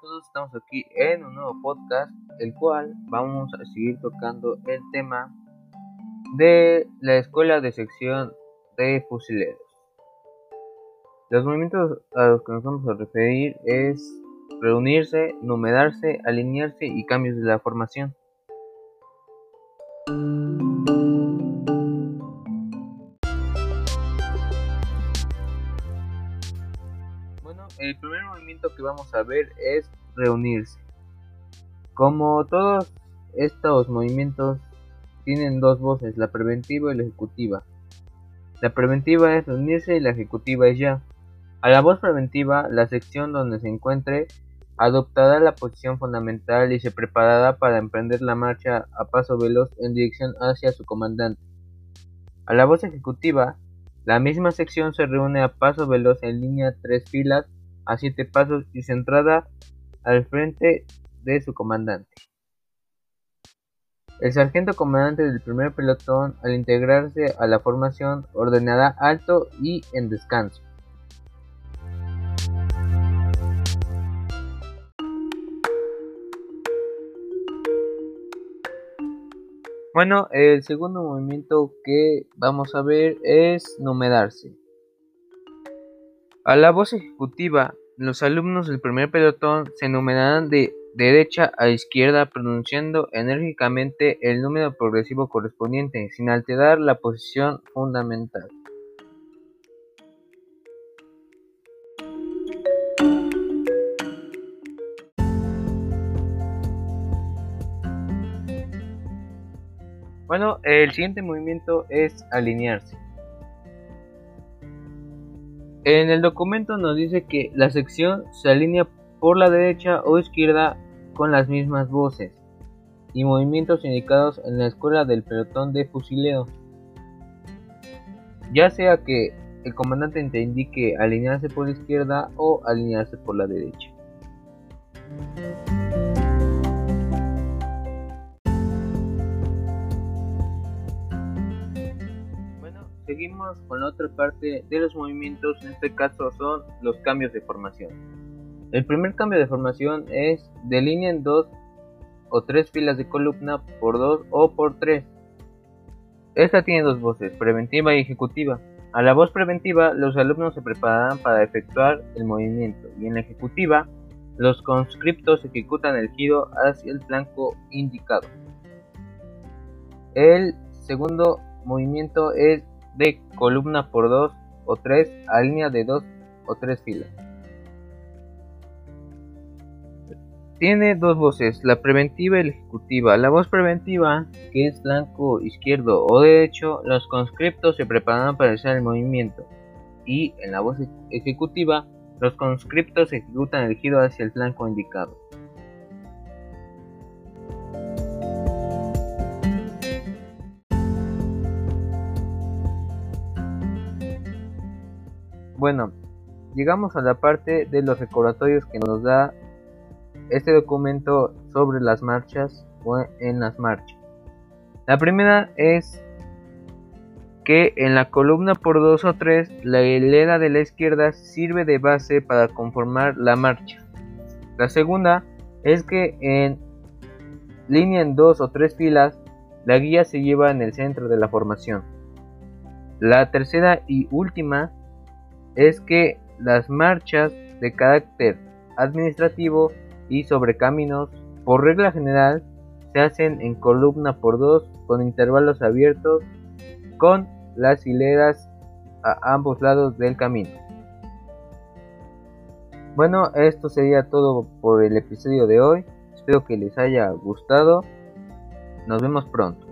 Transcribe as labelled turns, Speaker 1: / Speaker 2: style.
Speaker 1: Todos, estamos aquí en un nuevo podcast, el cual vamos a seguir tocando el tema de la escuela de sección de fusileros. Los movimientos a los que nos vamos a referir es reunirse, numerarse, alinearse y cambios de la formación. El primer movimiento que vamos a ver es reunirse. Como todos estos movimientos tienen dos voces, la preventiva y la ejecutiva. La preventiva es reunirse y la ejecutiva es ya. A la voz preventiva, la sección donde se encuentre adoptará la posición fundamental y se preparará para emprender la marcha a paso veloz en dirección hacia su comandante. A la voz ejecutiva, la misma sección se reúne a paso veloz en línea tres filas a siete pasos y centrada al frente de su comandante. El sargento comandante del primer pelotón, al integrarse a la formación, ordenará alto y en descanso. Bueno, el segundo movimiento que vamos a ver es numerarse. A la voz ejecutiva, los alumnos del primer pelotón se numerarán de derecha a izquierda pronunciando enérgicamente el número progresivo correspondiente, sin alterar la posición fundamental. Bueno, el siguiente movimiento es alinearse. En el documento nos dice que la sección se alinea por la derecha o izquierda con las mismas voces y movimientos indicados en la escuela del pelotón de fusileo. Ya sea que el comandante te indique alinearse por la izquierda o alinearse por la derecha. Seguimos con la otra parte de los movimientos, en este caso son los cambios de formación. El primer cambio de formación es de línea en dos o tres filas de columna por dos o por tres. Esta tiene dos voces, preventiva y ejecutiva. A la voz preventiva, los alumnos se prepararán para efectuar el movimiento y en la ejecutiva, los conscriptos ejecutan el giro hacia el flanco indicado. El segundo movimiento es de columna por dos o tres a línea de dos o tres filas. Tiene dos voces, la preventiva y la ejecutiva. La voz preventiva, que es blanco, izquierdo o derecho, los conscriptos se preparan para realizar el movimiento. Y en la voz ejecutiva, los conscriptos ejecutan el giro hacia el flanco indicado. Bueno, llegamos a la parte de los recordatorios que nos da este documento sobre las marchas o en las marchas. La primera es que en la columna por 2 o 3 la hilera de la izquierda sirve de base para conformar la marcha. La segunda es que en línea en 2 o 3 filas la guía se lleva en el centro de la formación. La tercera y última es que las marchas de carácter administrativo y sobre caminos, por regla general, se hacen en columna por dos con intervalos abiertos con las hileras a ambos lados del camino. Bueno, esto sería todo por el episodio de hoy. Espero que les haya gustado. Nos vemos pronto.